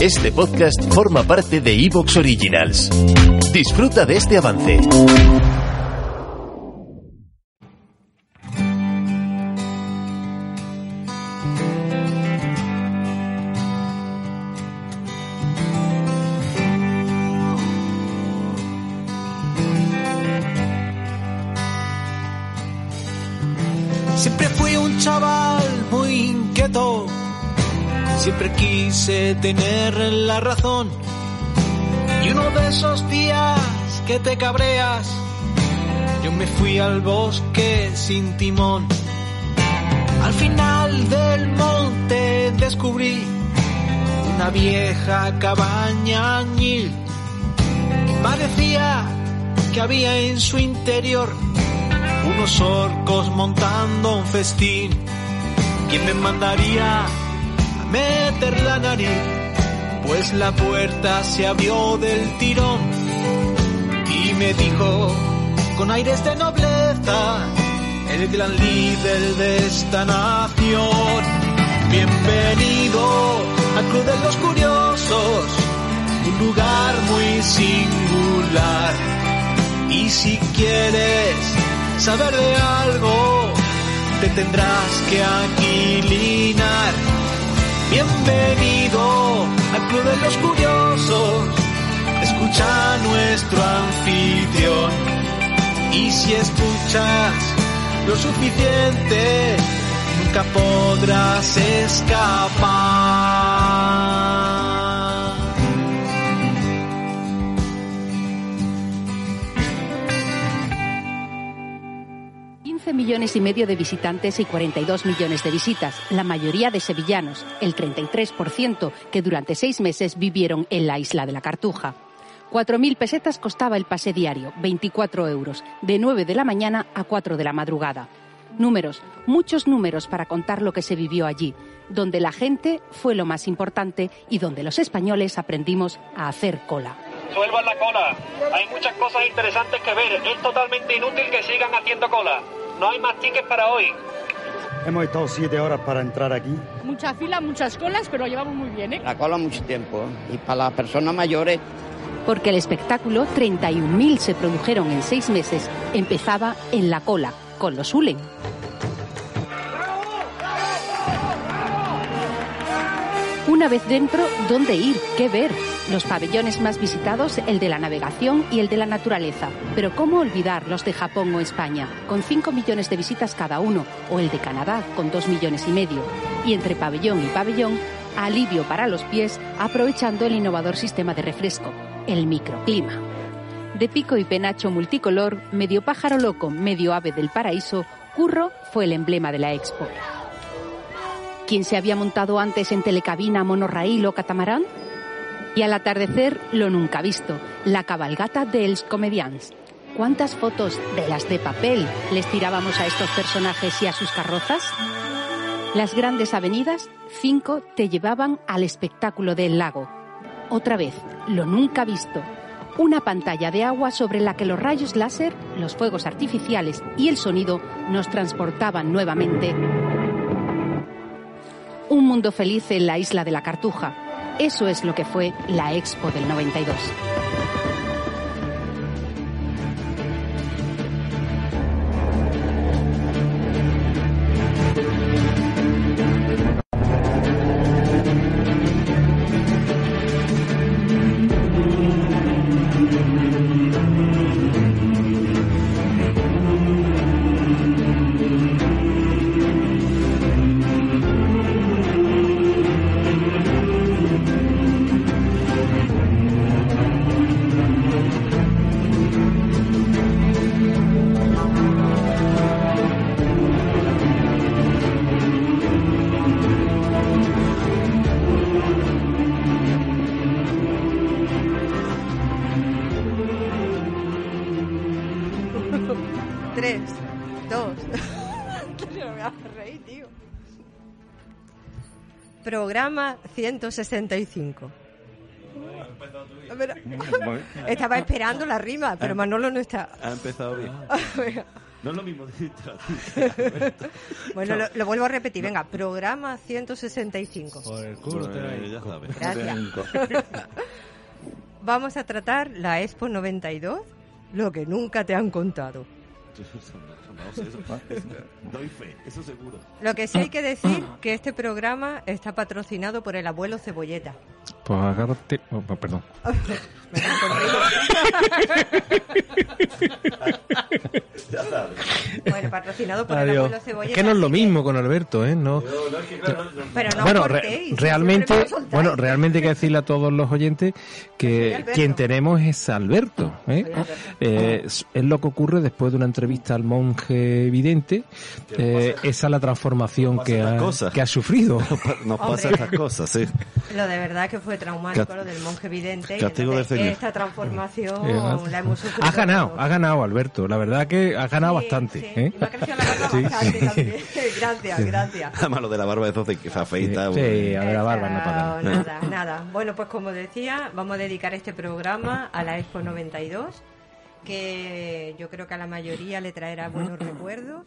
Este podcast forma parte de Evox Originals. Disfruta de este avance. Siempre fui un chaval muy inquieto, siempre quise tener la razón. Y uno de esos días que te cabreas, yo me fui al bosque sin timón. Al final del monte descubrí una vieja cabaña añil. Parecía que había en su interior unos orcos montando un festín. ¿Quién me mandaría meter la nariz? Pues la puerta se abrió del tirón y me dijo con aires de nobleza, el gran líder de esta nación. Bienvenido al Club de los Curiosos, un lugar muy singular. Y si quieres saber de algo, te tendrás que aquilinar. Si escuchas lo suficiente, nunca podrás escapar. 15 millones y medio de visitantes y 42 millones de visitas, la mayoría de sevillanos, el 33% que durante seis meses vivieron en la isla de la Cartuja. 4.000 pesetas costaba el pase diario, 24 euros, de 9 de la mañana a 4 de la madrugada. Números, muchos números para contar lo que se vivió allí, donde la gente fue lo más importante y donde los españoles aprendimos a hacer cola. Suelvan la cola. Hay muchas cosas interesantes que ver. Es totalmente inútil que sigan haciendo cola. No hay más tickets para hoy. Hemos estado siete horas para entrar aquí. Muchas filas, muchas colas, pero llevamos muy bien, ¿eh? La cola mucho tiempo. Y para las personas mayores, Porque el espectáculo, 31.000 se produjeron en seis meses, empezaba en la cola, con los Ulen. Una vez dentro, ¿dónde ir? ¿Qué ver? Los pabellones más visitados, el de la navegación y el de la naturaleza. Pero ¿cómo olvidar los de Japón o España, con 5 millones de visitas cada uno, o el de Canadá, con 2 millones y medio? Y entre pabellón y pabellón, alivio para los pies, aprovechando el innovador sistema de refresco, el microclima. De pico y penacho multicolor, medio pájaro loco, medio ave del paraíso, Curro fue el emblema de la expo. ¿Quién se había montado antes en telecabina, monorraíl o catamarán? Y al atardecer, lo nunca visto, la cabalgata dels comedians. ¿Cuántas fotos de las de papel les tirábamos a estos personajes y a sus carrozas? Las grandes avenidas, cinco, te llevaban al espectáculo del lago. Otra vez, lo nunca visto. Una pantalla de agua sobre la que los rayos láser, los fuegos artificiales y el sonido nos transportaban nuevamente un mundo feliz en la isla de la Cartuja. Eso es lo que fue la Expo del 92. 3, 2. me a reír, tío. Programa 165. Pero, estaba esperando la rima, pero Manolo no está. Ha empezado bien. no es lo mismo Bueno, lo, lo, vuelvo a repetir. Venga, programa 165. Por el culo te pues, ya sabes. Gracias. Vamos a tratar la Expo 92, lo que nunca te han contado. Doy fe, eso seguro. Lo que sí hay que decir que este programa está patrocinado por el abuelo Cebolleta. Pues agárrate. oh, perdón. Ya sabes. Bueno, patrocinado por el Adiós. abuelo Es Cebolleta. que no es lo mismo con Alberto, ¿eh? No. No, es que claro, no- no- Pero no bueno, re- realmente, bueno, realmente hay que decirle a todos los oyentes que quien tenemos es Alberto. ¿eh? Eh, es es lo que ocurre después de una entrevista al monje vidente. eh, esa es la transformación que ha, que ha sufrido. Nos Hombre. pasan estas cosas, sí. Lo de verdad que fue traumático Ca- lo del monje vidente. y castigo del Señor. Esta transformación la hemos sufrido. ha ganado, todos. ha ganado Alberto. La verdad que ha ganado Sí, bastante. sí. ¿eh? Y me ha crecido la barba Sí. bastante también. gracias, gracias. Además, lo de la barba de Zoce que se afeita. Sí, pues, a ver, la barba no nada. nada, nada. Bueno, pues como decía, vamos a dedicar este programa a la Expo 92, que yo creo que a la mayoría le traerá buenos recuerdos.